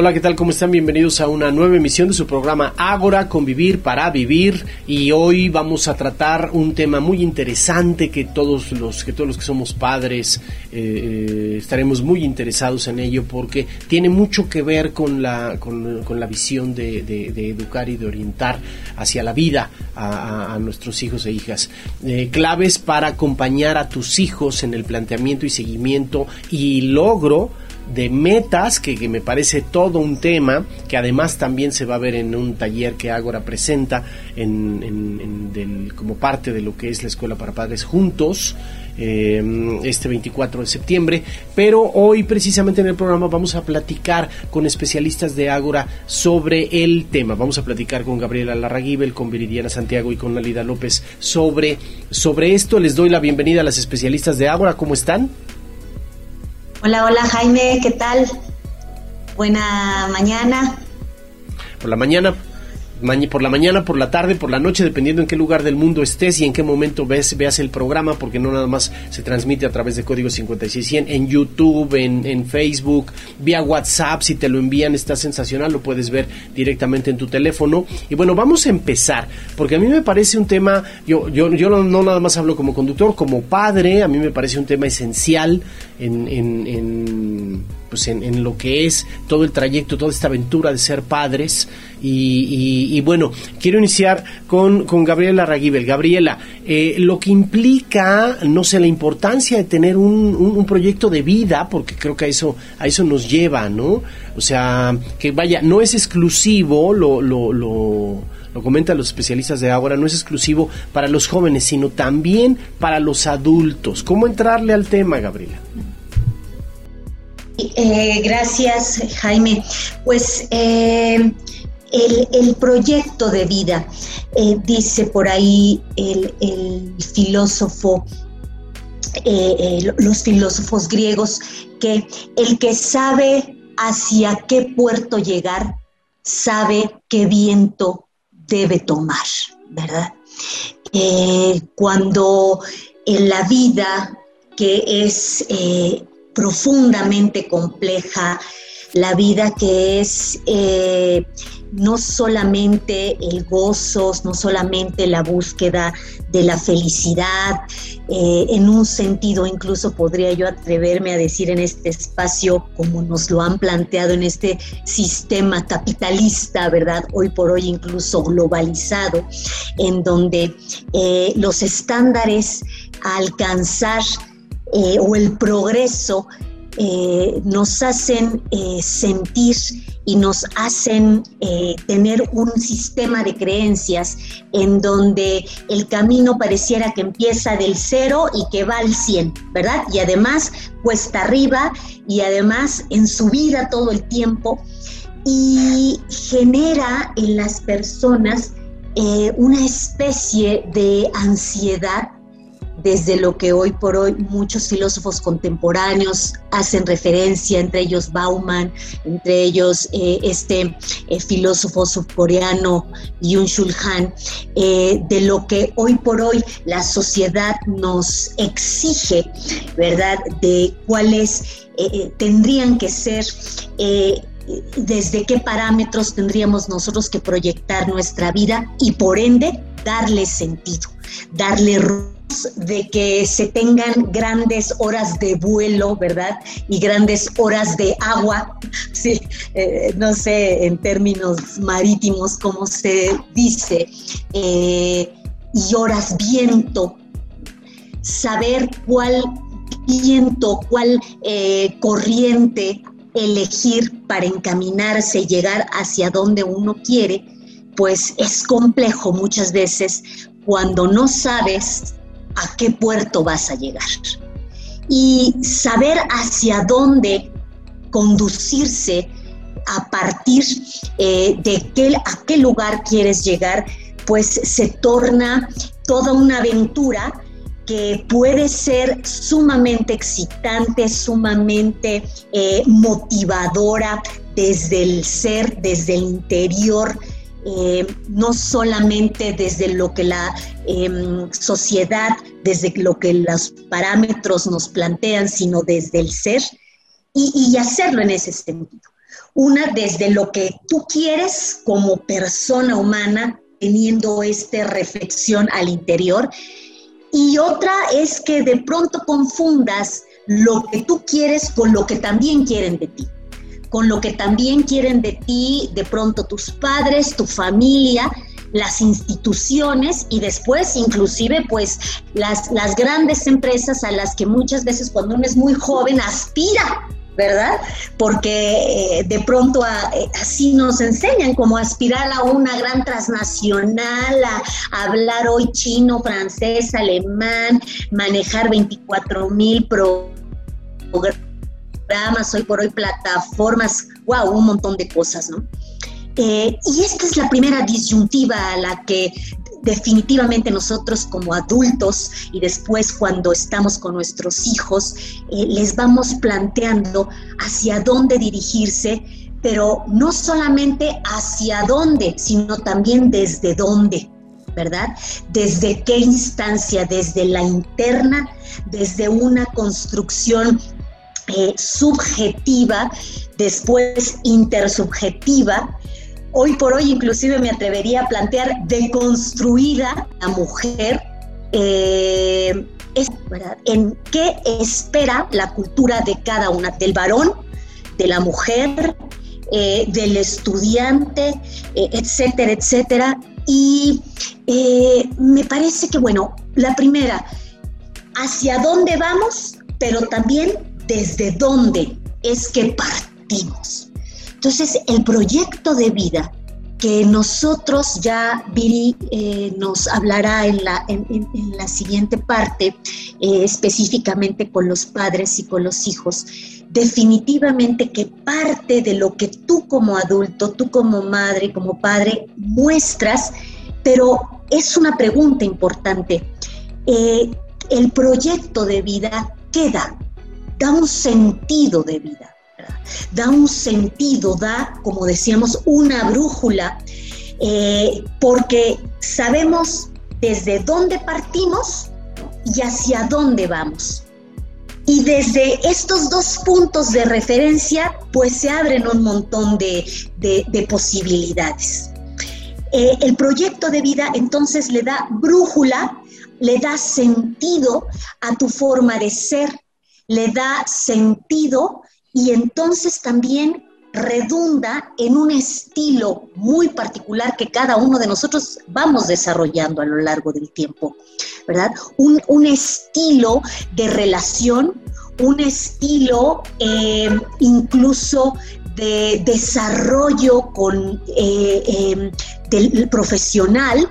Hola, ¿qué tal? ¿Cómo están? Bienvenidos a una nueva emisión de su programa Ágora, Convivir para Vivir. Y hoy vamos a tratar un tema muy interesante que todos los que, todos los que somos padres eh, estaremos muy interesados en ello porque tiene mucho que ver con la, con, la visión de, educar y de orientar hacia la vida a, nuestros hijos e hijas. Eh, claves para acompañar a tus hijos en el planteamiento y seguimiento y logro de metas, que, me parece todo un tema, que además también se va a ver en un taller que Ágora presenta en, como parte de lo que es la Escuela para Padres Juntos, eh, este 24 de septiembre. Pero hoy precisamente en el programa vamos a platicar con especialistas de Ágora sobre el tema. Vamos a platicar con Gabriela Larraguibel, con Viridiana Santiago y con Alida López sobre, sobre esto. Les doy la bienvenida a las especialistas de Ágora. ¿Cómo están? Hola, hola Jaime, ¿qué tal? Buena mañana. Por la mañana, por la mañana, por la tarde, por la noche, dependiendo en qué lugar del mundo estés y en qué momento ves, veas el programa, porque no nada más se transmite a través de código 5600 en YouTube, en, en Facebook, vía WhatsApp, si te lo envían está sensacional, lo puedes ver directamente en tu teléfono. Y bueno, vamos a empezar, porque a mí me parece un tema, yo, yo, yo no, nada más hablo como conductor, como padre, a mí me parece un tema esencial en, en, en pues en, lo que es todo el trayecto, toda esta aventura de ser padres. Y, bueno, quiero iniciar con, con Gabriela Raguibel. Gabriela, eh, lo que implica, no sé, la importancia de tener un, un, proyecto de vida, porque creo que a eso, a eso nos lleva, ¿no? O sea, que vaya, no es exclusivo, lo, lo, lo lo comentan los especialistas de ahora, no es exclusivo para los jóvenes, sino también para los adultos. ¿Cómo entrarle al tema, Gabriela? Eh, gracias, Jaime. Pues eh, el, proyecto de vida, eh, dice por ahí el, filósofo, los filósofos griegos, que el que sabe hacia qué puerto llegar, sabe qué viento debe tomar, ¿verdad? cuando en la vida que es profundamente compleja, la vida que es eh, no solamente el gozo, no solamente la búsqueda de la felicidad, eh, en un sentido incluso podría yo atreverme a decir en este espacio, como nos lo han planteado en este sistema capitalista, ¿verdad? Hoy por hoy incluso globalizado, en donde eh, los estándares a alcanzar eh, o el progreso nos hacen sentir y nos hacen tener un sistema de creencias en donde el camino pareciera que empieza del cero y que va al 100, ¿verdad? Y además cuesta arriba y además en su vida todo el tiempo y genera en las personas una especie de ansiedad desde lo que hoy por hoy muchos filósofos contemporáneos hacen referencia, entre ellos Bauman, entre ellos eh, este eh, filósofo subcoreano Yun Shul Han, eh, de lo que hoy por hoy la sociedad nos exige, ¿verdad? De cuáles tendrían que ser desde qué parámetros tendríamos nosotros que proyectar nuestra vida y por ende darle sentido, darle de que se tengan grandes horas de vuelo, ¿verdad? Y grandes horas de agua, sí, eh, no sé en términos marítimos cómo se dice, eh, y horas viento, saber cuál viento, cuál eh, corriente elegir para encaminarse llegar hacia donde uno quiere, pues es complejo muchas veces cuando no sabes a qué puerto vas a llegar. Y saber hacia dónde conducirse a partir eh, de qué, a qué lugar quieres llegar, pues se torna toda una aventura que puede ser sumamente excitante, sumamente eh, motivadora desde el ser, desde el interior, eh, no solamente desde lo que la em, sociedad, desde lo que los parámetros nos plantean, sino desde el ser y, hacerlo en ese sentido. Una desde lo que tú quieres como persona humana, teniendo esta reflexión al interior. Y otra es que de pronto confundas lo que tú quieres con lo que también quieren de ti, con lo que también quieren de ti de pronto tus padres, tu familia, las instituciones y después inclusive pues las, las grandes empresas a las que muchas veces cuando uno es muy joven aspira ¿verdad? Porque eh, de pronto eh, así nos enseñan como aspirar a una gran transnacional, a, hablar hoy chino, francés, alemán, manejar 24 mil programas, hoy por hoy plataformas, wow, un montón de cosas, ¿no? Eh, y esta es la primera disyuntiva a la que definitivamente nosotros como adultos y después cuando estamos con nuestros hijos, eh, les vamos planteando hacia dónde dirigirse, pero no solamente hacia dónde, sino también desde dónde. ¿verdad? ¿Desde qué instancia? Desde la interna, desde una construcción eh, subjetiva, después intersubjetiva, hoy por hoy inclusive me atrevería a plantear deconstruida la mujer. Eh, en qué espera la cultura de cada una, del varón, de la mujer, eh, del estudiante, eh, etcétera, etcétera. Y me parece que, bueno, la primera, hacia dónde vamos, pero también desde dónde es que partimos. Entonces, el proyecto de vida que nosotros ya Viri eh, nos hablará en la, en, la siguiente parte, eh, específicamente con los padres y con los hijos, definitivamente que parte de lo que tú como adulto, tú como madre, como padre, muestras, pero es una pregunta importante. Eh, el proyecto de vida queda, da un sentido de vida da un sentido, da, como decíamos, una brújula, eh, porque sabemos desde dónde partimos y hacia dónde vamos. Y desde estos dos puntos de referencia, pues se abren un montón de, posibilidades. Eh, el proyecto de vida entonces le da brújula, le da sentido a tu forma de ser, le da sentido y entonces también redunda en un estilo muy particular que cada uno de nosotros vamos desarrollando a lo largo del tiempo, ¿verdad? Un, estilo de relación, un estilo eh, incluso de desarrollo con, eh, em, del profesional,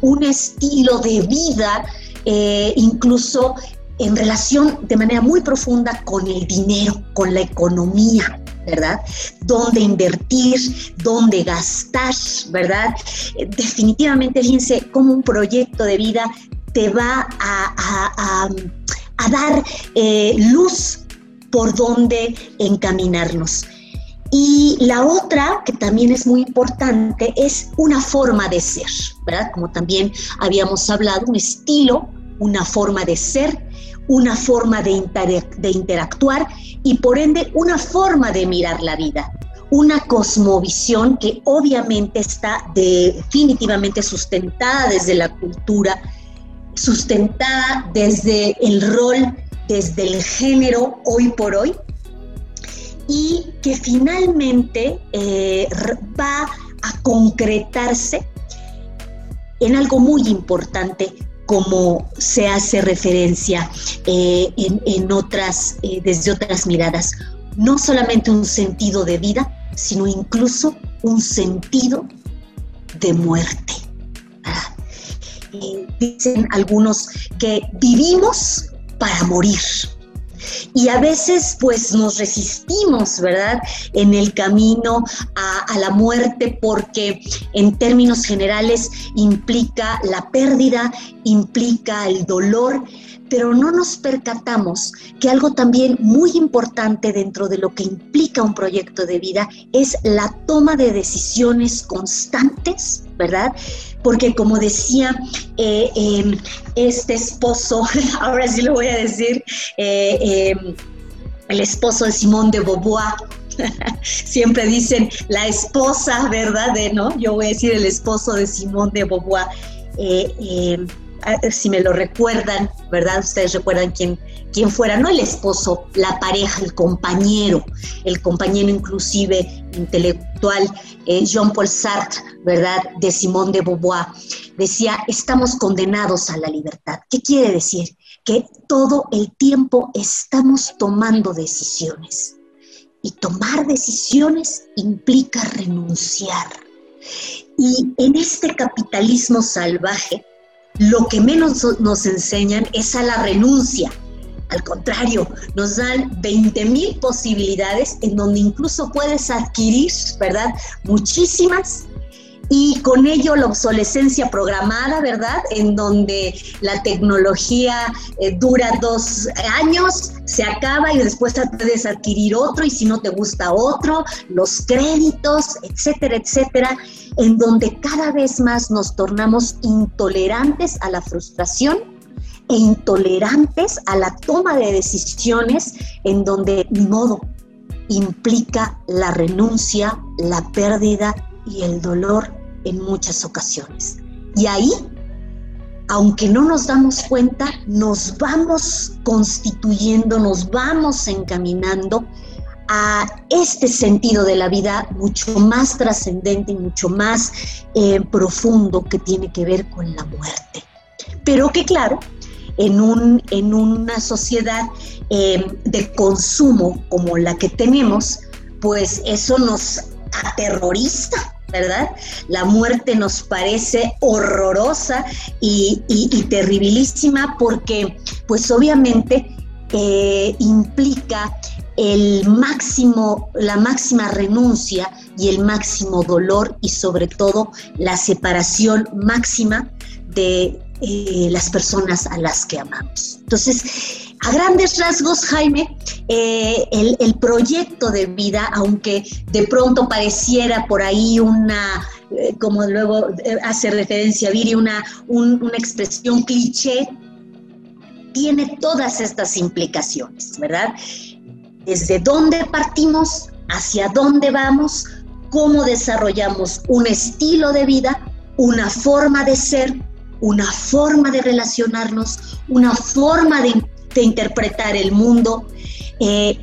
un estilo de vida eh, incluso en relación de manera muy profunda con el dinero, con la economía, ¿verdad? Dónde invertir, dónde gastar, ¿verdad? Eh, definitivamente, fíjense cómo un proyecto de vida te va a, dar eh, luz por dónde encaminarnos. Y la otra, que también es muy importante, es una forma de ser, ¿verdad? Como también habíamos hablado, un estilo, una forma de ser una forma de, interactuar y por ende una forma de mirar la vida una cosmovisión que obviamente está definitivamente sustentada desde la cultura, sustentada desde el rol, desde el género hoy por hoy, y que finalmente eh, va a concretarse en algo muy importante como se hace referencia eh, en, otras, eh, desde otras miradas. No solamente un sentido de vida, sino incluso un sentido de muerte. Eh, dicen algunos que vivimos para morir. Y a veces pues nos resistimos, ¿verdad? En el camino a, la muerte porque en términos generales implica la pérdida, implica el dolor, pero no nos percatamos que algo también muy importante dentro de lo que implica un proyecto de vida es la toma de decisiones constantes, ¿verdad? Porque como decía eh, em, este esposo, ahora sí lo voy a decir, eh, em, el esposo de Simón de Beauvoir, siempre dicen la esposa, ¿verdad? De, ¿no? Yo voy a decir el esposo de Simón de Beauvoir. Eh, eh, si me lo recuerdan, ¿verdad? Ustedes recuerdan quién, quién fuera, no el esposo, la pareja, el compañero, el compañero inclusive intelectual, eh, Jean-Paul Sartre, ¿verdad? De Simón de Beauvoir, decía, estamos condenados a la libertad. ¿Qué quiere decir? Que todo el tiempo estamos tomando decisiones. Y tomar decisiones implica renunciar. Y en este capitalismo salvaje, lo que menos nos enseñan es a la renuncia. Al contrario, nos dan 20 mil posibilidades en donde incluso puedes adquirir, ¿verdad? Muchísimas y con ello la obsolescencia programada, ¿verdad? En donde la tecnología eh, dura dos años, se acaba y después puedes adquirir otro y si no te gusta otro, los créditos, etcétera, etcétera, en donde cada vez más nos tornamos intolerantes a la frustración e intolerantes a la toma de decisiones en donde ni modo implica la renuncia, la pérdida y el dolor en muchas ocasiones. Y ahí, aunque no nos damos cuenta, nos vamos constituyendo, nos vamos encaminando a este sentido de la vida mucho más trascendente y mucho más eh, profundo que tiene que ver con la muerte. Pero que claro, en, un, en una sociedad eh, de consumo como la que tenemos, pues eso nos aterroriza, ¿verdad? La muerte nos parece horrorosa y, terribilísima porque, pues obviamente, eh, implica el máximo, la máxima renuncia y el máximo dolor y sobre todo la separación máxima de eh, las personas a las que amamos. Entonces, a grandes rasgos, Jaime, eh, el, proyecto de vida, aunque de pronto pareciera por ahí una, eh, como luego eh, hace referencia Viri, una, una expresión cliché, tiene todas estas implicaciones, ¿verdad? Desde dónde partimos, hacia dónde vamos, cómo desarrollamos un estilo de vida, una forma de ser, una forma de relacionarnos, una forma de de interpretar el mundo eh,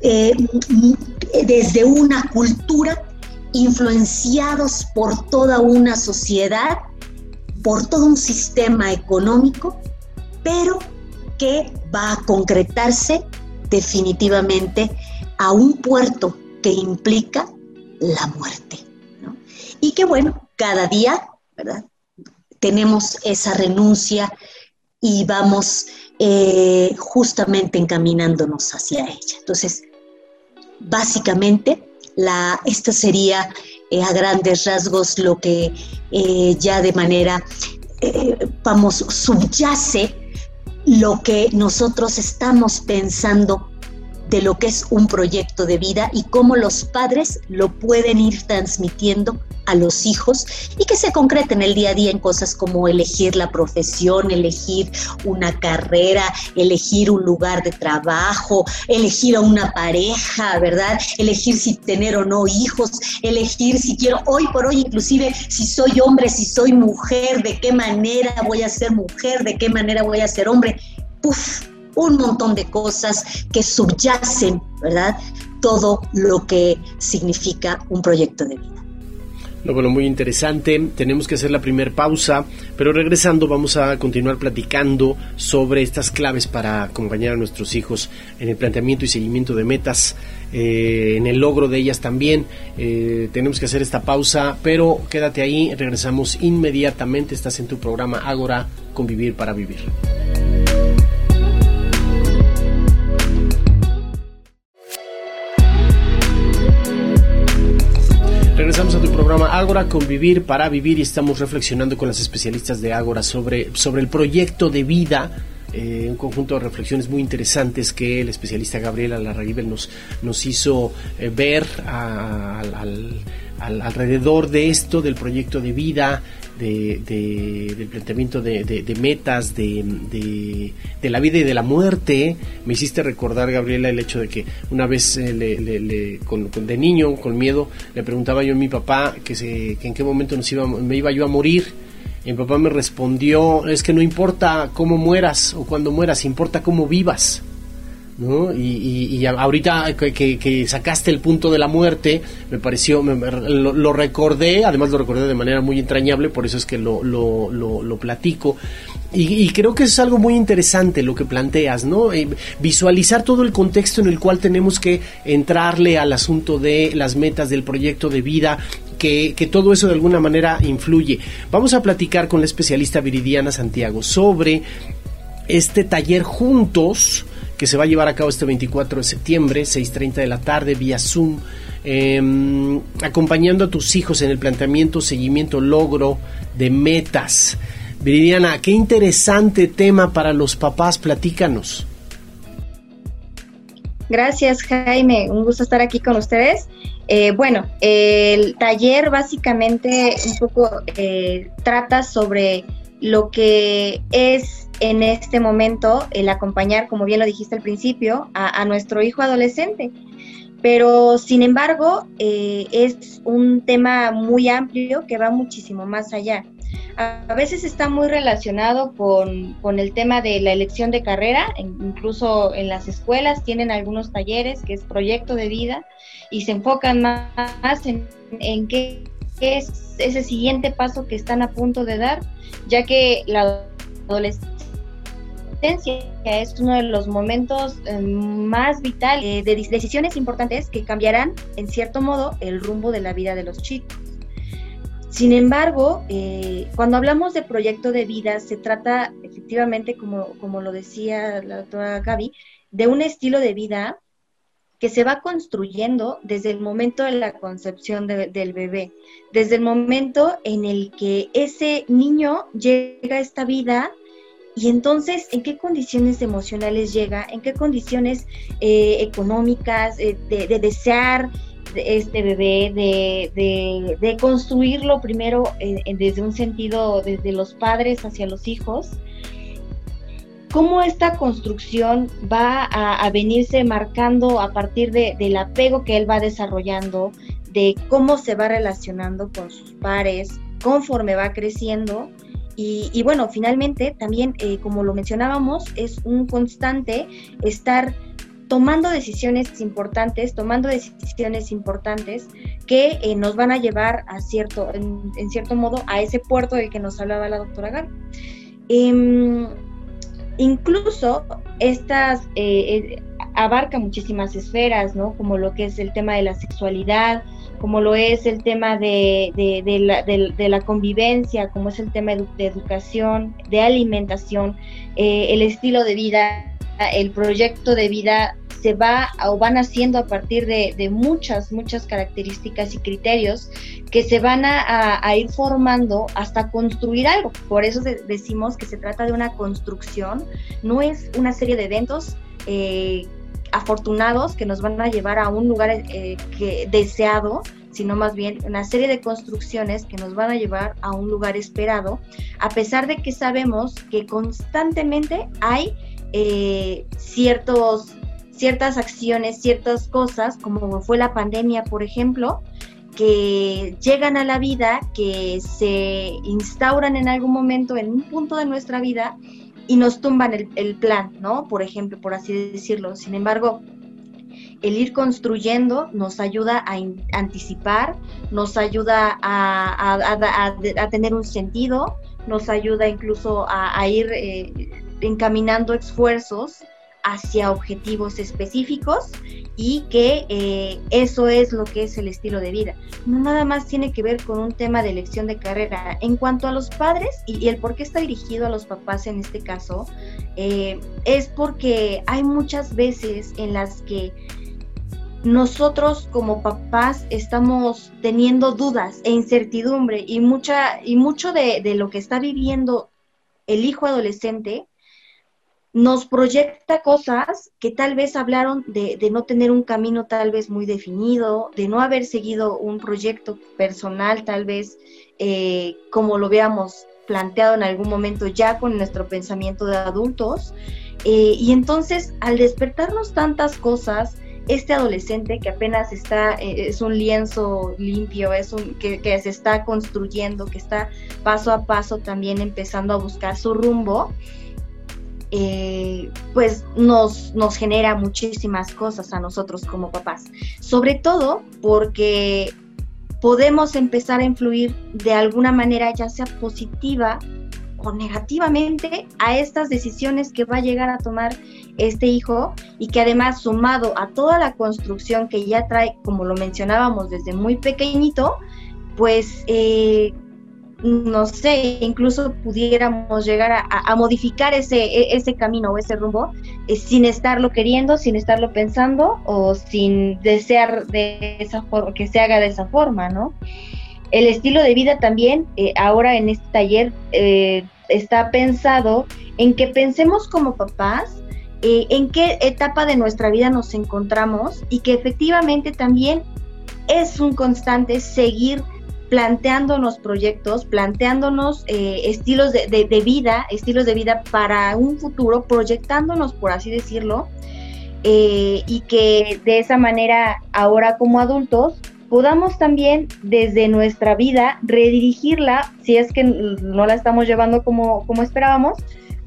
eh, desde una cultura, influenciados por toda una sociedad, por todo un sistema económico, pero que va a concretarse definitivamente a un puerto que implica la muerte. Y que bueno, cada día, ¿verdad? Tenemos esa renuncia y vamos eh, justamente encaminándonos hacia ella. Entonces, básicamente, la, esto sería eh, a grandes rasgos lo que eh, ya de manera, vamos, subyace lo que nosotros estamos pensando de lo que es un proyecto de vida y cómo los padres lo pueden ir transmitiendo a los hijos y que se concreta en el día a día en cosas como elegir la profesión, elegir una carrera, elegir un lugar de trabajo, elegir a una pareja, ¿verdad? Elegir si tener o no hijos, elegir si quiero, hoy por hoy inclusive si soy hombre, si soy mujer, de qué manera voy a ser mujer, de qué manera voy a ser hombre. Puf, un montón de cosas que subyacen, ¿verdad? Todo lo que significa un proyecto de vida. bueno, muy interesante. Tenemos que hacer la primera pausa, pero regresando vamos a continuar platicando sobre estas claves para acompañar a nuestros hijos en el planteamiento y seguimiento de metas, eh, en el logro de ellas también. Eh, tenemos que hacer esta pausa, pero quédate ahí, regresamos inmediatamente. Estás en tu programa Ágora, Convivir para Vivir. Programa Ágora, Convivir para Vivir y estamos reflexionando con las especialistas de Ágora sobre, sobre el proyecto de vida eh, un conjunto de reflexiones muy interesantes que el especialista Gabriela Larraíbel nos, nos hizo eh, ver al, alrededor de esto, del proyecto de vida, del planteamiento de, metas, de, la vida y de la muerte, me hiciste recordar, Gabriela, el hecho de que una vez eh, de niño, con miedo, le preguntaba yo a mi papá que, se, en qué momento nos iba, me iba yo a morir. Y mi papá me respondió, es que no importa cómo mueras o cuando mueras, importa cómo vivas. ¿No? Y, y, ahorita que, sacaste el punto de la muerte, me pareció, lo, recordé, además lo recordé de manera muy entrañable, por eso es que lo, lo, platico. Y, creo que es algo muy interesante lo que planteas, ¿no? Eh, visualizar todo el contexto en el cual tenemos que entrarle al asunto de las metas del proyecto de vida, que, que, todo eso de alguna manera influye. Vamos a platicar con la especialista Viridiana Santiago sobre este taller juntos que se va a llevar a cabo este 24 de septiembre, 6.30 de la tarde, vía Zoom, em, acompañando a tus hijos en el planteamiento, seguimiento, logro de metas. Viridiana, qué interesante tema para los papás, platícanos. Gracias, Jaime. Un gusto estar aquí con ustedes. Eh, bueno, el taller básicamente un poco eh, trata sobre lo que es en este momento el acompañar, como bien lo dijiste al principio, a, nuestro hijo adolescente. Pero, sin embargo, eh, es un tema muy amplio que va muchísimo más allá. A, veces está muy relacionado con, con, el tema de la elección de carrera, incluso en las escuelas tienen algunos talleres que es proyecto de vida y se enfocan más en, en qué es ese siguiente paso que están a punto de dar, ya que la adolescencia es uno de los momentos eh, más vitales eh, de decisiones importantes que cambiarán, en cierto modo, el rumbo de la vida de los chicos. Sin embargo, eh, cuando hablamos de proyecto de vida, se trata efectivamente, como, como lo decía la doctora Gaby, de un estilo de vida que se va construyendo desde el momento de la concepción del bebé, desde el momento en el que ese niño llega a esta vida y entonces, ¿en qué condiciones emocionales llega? ¿En qué condiciones eh, económicas eh, de, desear este bebé, de, construirlo primero desde un sentido, desde los padres hacia los hijos? ¿Cómo esta construcción va a, venirse marcando a partir del apego que él va desarrollando, de cómo se va relacionando con sus pares, conforme va creciendo? Y, bueno, finalmente también, eh, como lo mencionábamos, es un constante estar tomando decisiones importantes, tomando decisiones importantes que eh, nos van a llevar a cierto, en, cierto modo, a ese puerto del que nos hablaba la doctora Gar. Em, incluso estas eh, abarca muchísimas esferas, ¿no? Como lo que es el tema de la sexualidad, como lo es el tema de, la, convivencia, como es el tema de, educación, de alimentación, eh, el estilo de vida, el proyecto de vida se va o van haciendo a partir de, muchas, muchas características y criterios que se van a, ir formando hasta construir algo. Por eso decimos que se trata de una construcción, no es una serie de eventos eh, afortunados que nos van a llevar a un lugar eh, deseado, sino más bien una serie de construcciones que nos van a llevar a un lugar esperado, a pesar de que sabemos que constantemente hay eh, ciertos, ciertas acciones, ciertas cosas, como fue la pandemia, por ejemplo, que llegan a la vida, que se instauran en algún momento, en un punto de nuestra vida, y nos tumban el, plan, ¿no? Por ejemplo, por así decirlo. Sin embargo, el ir construyendo nos ayuda a anticipar, nos ayuda a, tener un sentido, nos ayuda incluso a, ir eh, encaminando esfuerzos hacia objetivos específicos y que eh, eso es lo que es el estilo de vida. No nada más tiene que ver con un tema de elección de carrera. En cuanto a los padres y, el por qué está dirigido a los papás en este caso, eh, es porque hay muchas veces en las que nosotros como papás estamos teniendo dudas e incertidumbre y mucha y mucho de, de lo que está viviendo el hijo adolescente nos proyecta cosas que tal vez hablaron de, no tener un camino tal vez muy definido, de no haber seguido un proyecto personal tal vez eh, como lo veamos planteado en algún momento ya con nuestro pensamiento de adultos. Eh, y entonces, al despertarnos tantas cosas, este adolescente que apenas está, eh, es un lienzo limpio, es un que, que, se está construyendo, que está paso a paso también empezando a buscar su rumbo, eh, pues nos, nos genera muchísimas cosas a nosotros como papás. Sobre todo porque podemos empezar a influir de alguna manera, ya sea positiva o negativamente, a estas decisiones que va a llegar a tomar este hijo y que además sumado a toda la construcción que ya trae, como lo mencionábamos desde muy pequeñito, pues eh, no sé, incluso pudiéramos llegar a, modificar ese, e, ese camino o ese rumbo eh, sin estarlo queriendo, sin estarlo pensando o sin desear de esa forma, que se haga de esa forma, ¿no? El estilo de vida también, eh, ahora en este taller, eh, está pensado en que pensemos como papás en qué etapa de nuestra vida nos encontramos y que efectivamente también es un constante seguir planteándonos proyectos, planteándonos eh, estilos de, vida, estilos de vida para un futuro, proyectándonos, por así decirlo, eh, y que de esa manera, ahora como adultos, podamos también desde nuestra vida redirigirla, si es que no la estamos llevando como, como esperábamos,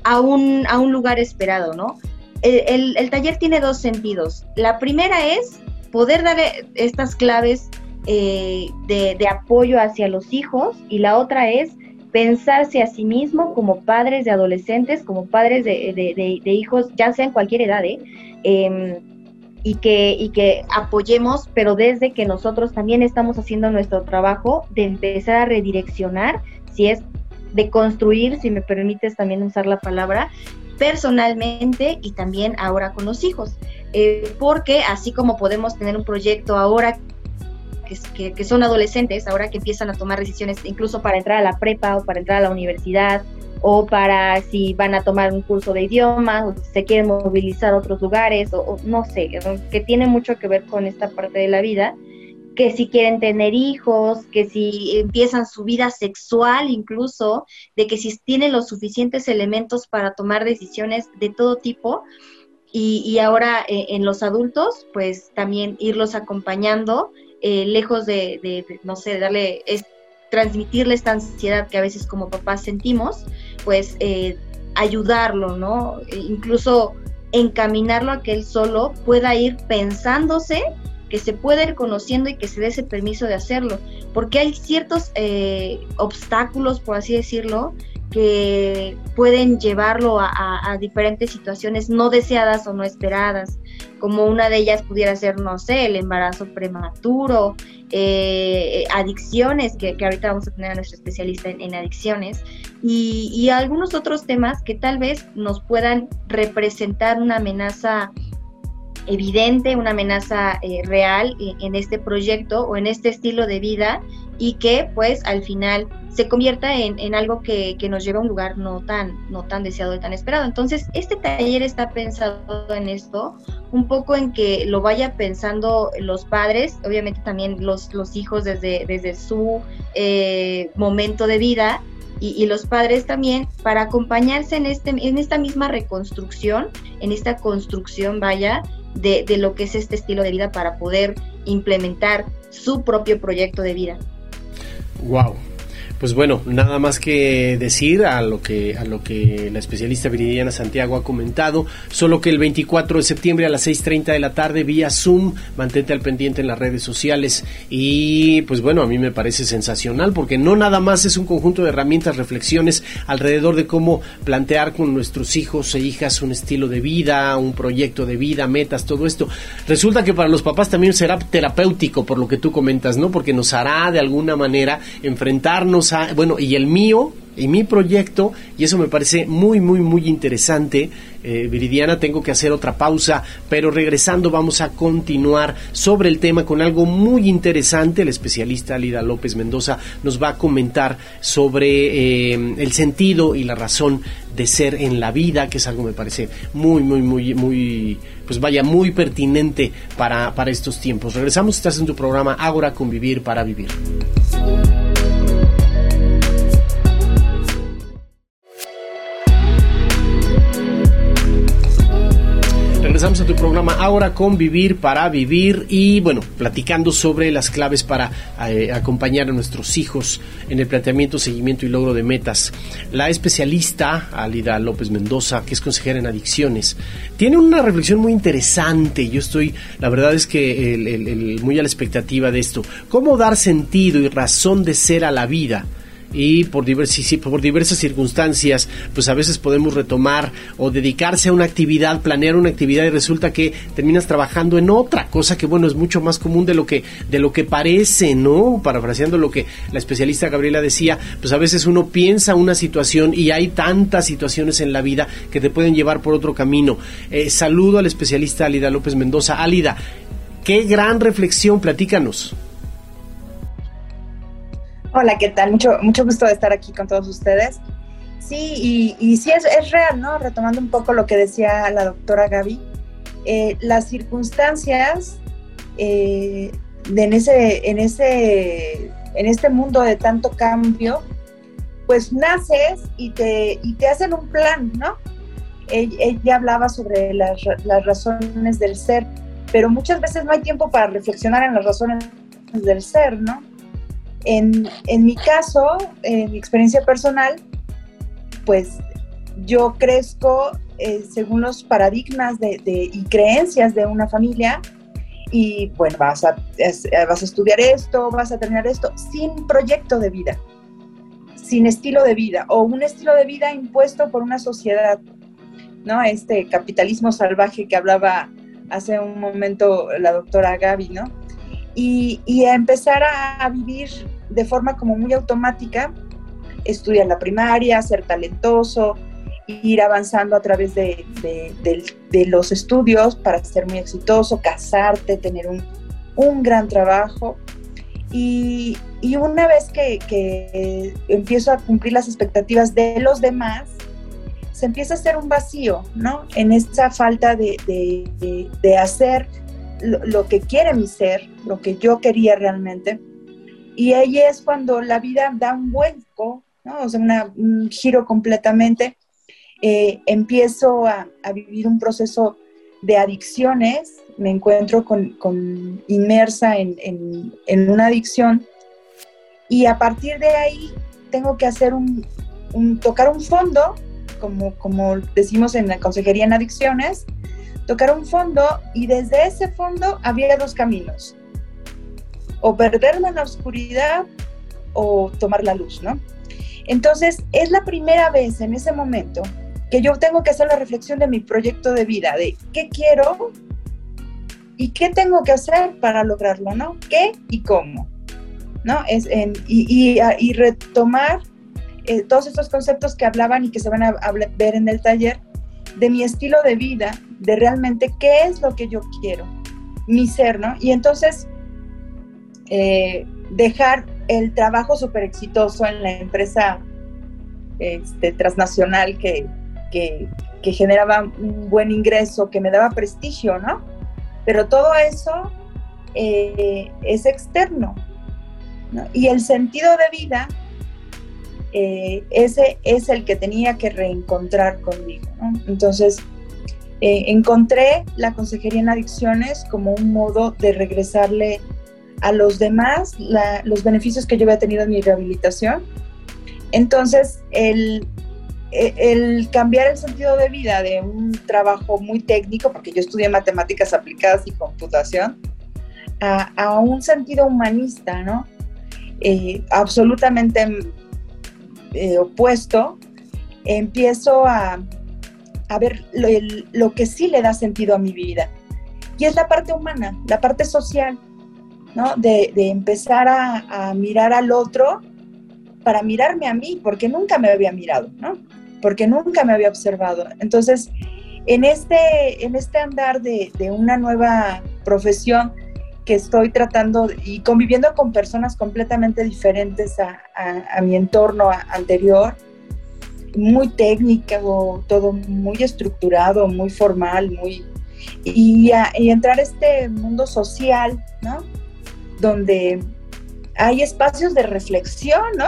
a un, a un lugar esperado, ¿no? El, el taller tiene dos sentidos. La primera es poder dar estas claves eh, de, apoyo hacia los hijos y la otra es pensarse a sí mismo como padres de adolescentes, como padres de, hijos, ya sea en cualquier edad, ¿eh? em, y, que, y que apoyemos, pero desde que nosotros también estamos haciendo nuestro trabajo de empezar a redireccionar, si es de construir, si me permites también usar la palabra, personalmente y también ahora con los hijos. Eh, porque así como podemos tener un proyecto ahora que, son adolescentes, ahora que empiezan a tomar decisiones incluso para entrar a la prepa o para entrar a la universidad o para si van a tomar un curso de idiomas o si se quieren movilizar a otros lugares o, no sé, que tiene mucho que ver con esta parte de la vida, que si quieren tener hijos, que si empiezan su vida sexual incluso, de que si tienen los suficientes elementos para tomar decisiones de todo tipo. Y, ahora eh, en los adultos, pues también irlos acompañando eh, lejos de, no sé, darle, es, transmitirle esta ansiedad que a veces como papás sentimos, pues eh, ayudarlo, ¿no? E incluso encaminarlo a que él solo pueda ir pensándose que se pueda ir conociendo y que se dé ese permiso de hacerlo, porque hay ciertos eh, obstáculos, por así decirlo, que pueden llevarlo a, diferentes situaciones no deseadas o no esperadas, como una de ellas pudiera ser, no sé, el embarazo prematuro, eh, adicciones, que, ahorita vamos a tener a nuestro especialista en, adicciones, y, algunos otros temas que tal vez nos puedan representar una amenaza evidente, una amenaza eh, real en este proyecto o en este estilo de vida y que pues al final se convierta en, algo que, nos lleva a un lugar no tan, no tan deseado y tan esperado. Entonces, este taller está pensado en esto, un poco en que lo vaya pensando los padres, obviamente también los, los hijos desde, desde su eh, momento de vida, y, los padres también para acompañarse en, este, en esta misma reconstrucción, en esta construcción, vaya, de, de lo que es este estilo de vida para poder implementar su propio proyecto de vida. Wow, pues bueno, nada más que decir a lo que, a lo que la especialista Viridiana Santiago ha comentado, solo que el 24 de septiembre a las 6.30 de la tarde vía Zoom, mantente al pendiente en las redes sociales y pues bueno, a mí me parece sensacional porque no nada más es un conjunto de herramientas, reflexiones alrededor de cómo plantear con nuestros hijos e hijas un estilo de vida, un proyecto de vida, metas, todo esto. Resulta que para los papás también será terapéutico por lo que tú comentas, ¿no? Porque nos hará de alguna manera enfrentarnos bueno, y el mío, y mi proyecto, y eso me parece muy, muy, muy interesante. Eh, Viridiana, tengo que hacer otra pausa, pero regresando vamos a continuar sobre el tema con algo muy interesante. El especialista Lida López Mendoza nos va a comentar sobre eh, el sentido y la razón de ser en la vida, que es algo me parece muy, muy, muy, muy, pues vaya, muy pertinente para, para estos tiempos. Regresamos, estás en tu programa Ágora Convivir para Vivir. Regresamos a tu programa Ahora Convivir para Vivir y bueno, platicando sobre las claves para eh, acompañar a nuestros hijos en el planteamiento, seguimiento y logro de metas. La especialista Alida López Mendoza, que es consejera en adicciones, tiene una reflexión muy interesante. Yo estoy, la verdad es que muy a la expectativa de esto. ¿Cómo dar sentido y razón de ser a la vida? Y por, por diversas circunstancias, pues a veces podemos retomar o dedicarse a una actividad, planear una actividad y resulta que terminas trabajando en otra, cosa que bueno, es mucho más común de lo que, de lo que parece, ¿no? Parafraseando lo que la especialista Gabriela decía, pues a veces uno piensa una situación y hay tantas situaciones en la vida que te pueden llevar por otro camino. Eh, saludo al especialista Alida López Mendoza. Alida, qué gran reflexión, platícanos. Hola, ¿qué tal? Mucho, mucho gusto de estar aquí con todos ustedes. Sí, y, y sí es, es, real, ¿no? Retomando un poco lo que decía la doctora Gaby, eh, las circunstancias eh, de en, ese, en, ese, en este mundo de tanto cambio, pues naces y te, y te hacen un plan, ¿no? Ella, hablaba sobre las, las razones del ser, pero muchas veces no hay tiempo para reflexionar en las razones del ser, ¿no? En, mi caso, en mi experiencia personal, pues yo crezco eh, según los paradigmas y creencias de una familia y bueno, vas a, vas a estudiar esto, vas a terminar esto, sin proyecto de vida, sin estilo de vida o un estilo de vida impuesto por una sociedad, ¿no? Este capitalismo salvaje que hablaba hace un momento la doctora Gaby, ¿no? Y, a empezar a, vivir de forma como muy automática, estudiar la primaria, ser talentoso, ir avanzando a través de, los estudios para ser muy exitoso, casarte, tener un, gran trabajo. Y, una vez que, empiezo a cumplir las expectativas de los demás, se empieza a hacer un vacío, ¿no? En esa falta de, hacer lo, que quiere mi ser, lo que yo quería realmente. Y ahí es cuando la vida da un vuelco, ¿no? o sea, un giro completamente. Eh, empiezo a, vivir un proceso de adicciones, me encuentro con, inmersa en, una adicción y a partir de ahí tengo que hacer un, tocar un fondo, como, como decimos en la consejería en adicciones, tocar un fondo y desde ese fondo había dos caminos. O perderme en la oscuridad o tomar la luz, ¿no? Entonces, es la primera vez en ese momento que yo tengo que hacer la reflexión de mi proyecto de vida, de qué quiero y qué tengo que hacer para lograrlo, ¿no? ¿Qué y cómo? ¿No? Es y, y, retomar eh, todos estos conceptos que hablaban y que se van a ver en el taller de mi estilo de vida, de realmente qué es lo que yo quiero, mi ser, ¿no? Y entonces eh, dejar el trabajo súper exitoso en la empresa este, transnacional que, que, generaba un buen ingreso, que me daba prestigio, ¿no? Pero todo eso eh, es externo. ¿no? Y el sentido de vida eh, ese es el que tenía que reencontrar conmigo. Entonces, eh, encontré la consejería en adicciones como un modo de regresarle a los demás los beneficios que yo había tenido en mi rehabilitación. Entonces, el, e, el cambiar el sentido de vida de un trabajo muy técnico, porque yo estudié matemáticas aplicadas y computación, a, un sentido humanista, ¿no? Eh, absolutamente eh, opuesto, empiezo a, a ver lo, que sí le da sentido a mi vida. Y es la parte humana, la parte social, ¿no? De, empezar a, mirar al otro para mirarme a mí, porque nunca me había mirado, ¿no? Porque nunca me había observado. Entonces, en este, en este andar de, de una nueva profesión, que estoy tratando y conviviendo con personas completamente diferentes a, mi entorno anterior, muy técnico, todo muy estructurado, muy formal, muy... Y, entrar a este mundo social, ¿no? Donde hay espacios de reflexión, ¿no?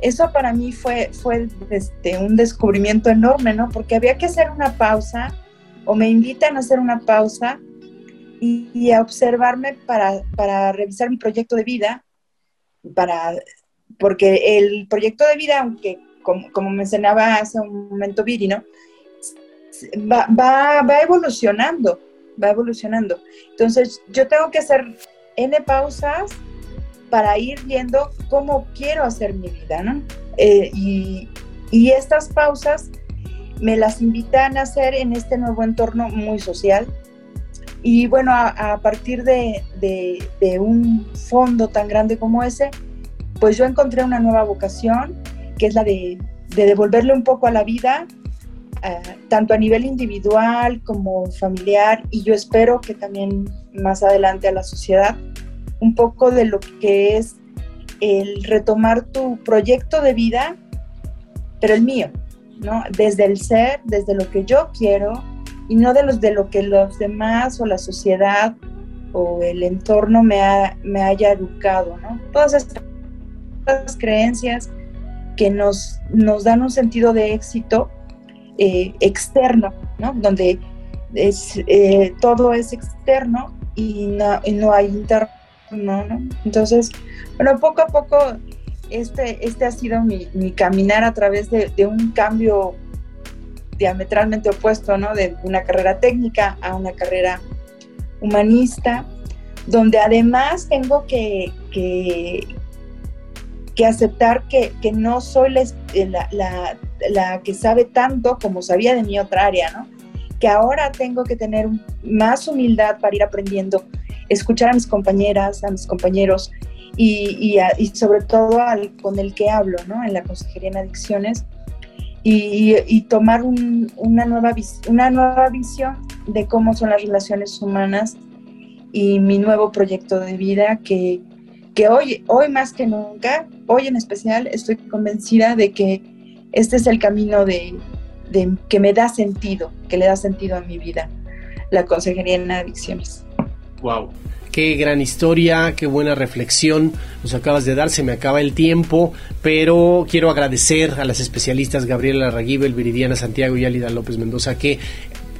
Eso para mí fue, fue este, un descubrimiento enorme, ¿no? Porque había que hacer una pausa o me invitan a hacer una pausa y, a observarme para, para, revisar mi proyecto de vida, para, porque el proyecto de vida, aunque como, mencionaba hace un momento Viri, ¿no? Va, va, va evolucionando, va evolucionando. Entonces yo tengo que hacer N pausas para ir viendo cómo quiero hacer mi vida, ¿no? Eh, y, y, estas pausas me las invitan a hacer en este nuevo entorno muy social. Y bueno, a, partir de, de, un fondo tan grande como ese, pues yo encontré una nueva vocación, que es la de, devolverle un poco a la vida, eh, tanto a nivel individual como familiar, y yo espero que también más adelante a la sociedad, un poco de lo que es el retomar tu proyecto de vida, pero el mío, ¿no? Desde el ser, desde lo que yo quiero y no de, los, de lo que los demás o la sociedad o el entorno me, me haya educado, ¿no? Todas estas creencias que nos, nos dan un sentido de éxito eh, externo, ¿no? Donde es, eh, todo es externo y no, y no hay interno, ¿no? Entonces, bueno, poco a poco este, este ha sido mi, caminar a través de, un cambio diametralmente opuesto, ¿no? De una carrera técnica a una carrera humanista, donde además tengo que, que, aceptar que, no soy la, la, que sabe tanto como sabía de mi otra área, ¿no? Que ahora tengo que tener más humildad para ir aprendiendo, escuchar a mis compañeras, a mis compañeros, y, sobre todo al, con el que hablo, ¿no? En la Consejería en Adicciones, y, tomar una, nueva una nueva visión de cómo son las relaciones humanas y mi nuevo proyecto de vida que, que hoy, hoy más que nunca, hoy en especial, estoy convencida de que este es el camino de, que me da sentido, que le da sentido a mi vida, la Consejería en Adicciones. Wow. Qué gran historia, qué buena reflexión nos acabas de dar. Se me acaba el tiempo, pero quiero agradecer a las especialistas Gabriela Raguibel, Viridiana Santiago y Alida López Mendoza que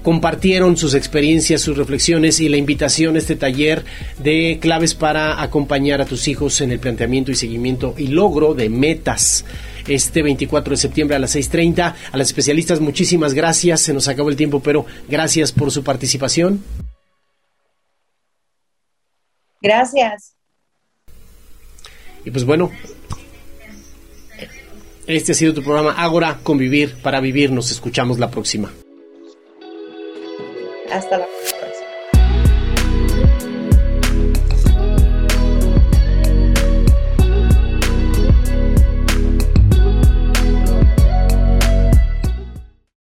compartieron sus experiencias, sus reflexiones y la invitación a este taller de claves para acompañar a tus hijos en el planteamiento y seguimiento y logro de metas este 24 de septiembre a las 6.30. A las especialistas muchísimas gracias, se nos acabó el tiempo, pero gracias por su participación. Gracias. Y pues bueno, este ha sido tu programa Ágora, convivir para vivir. Nos escuchamos la próxima. Hasta la próxima.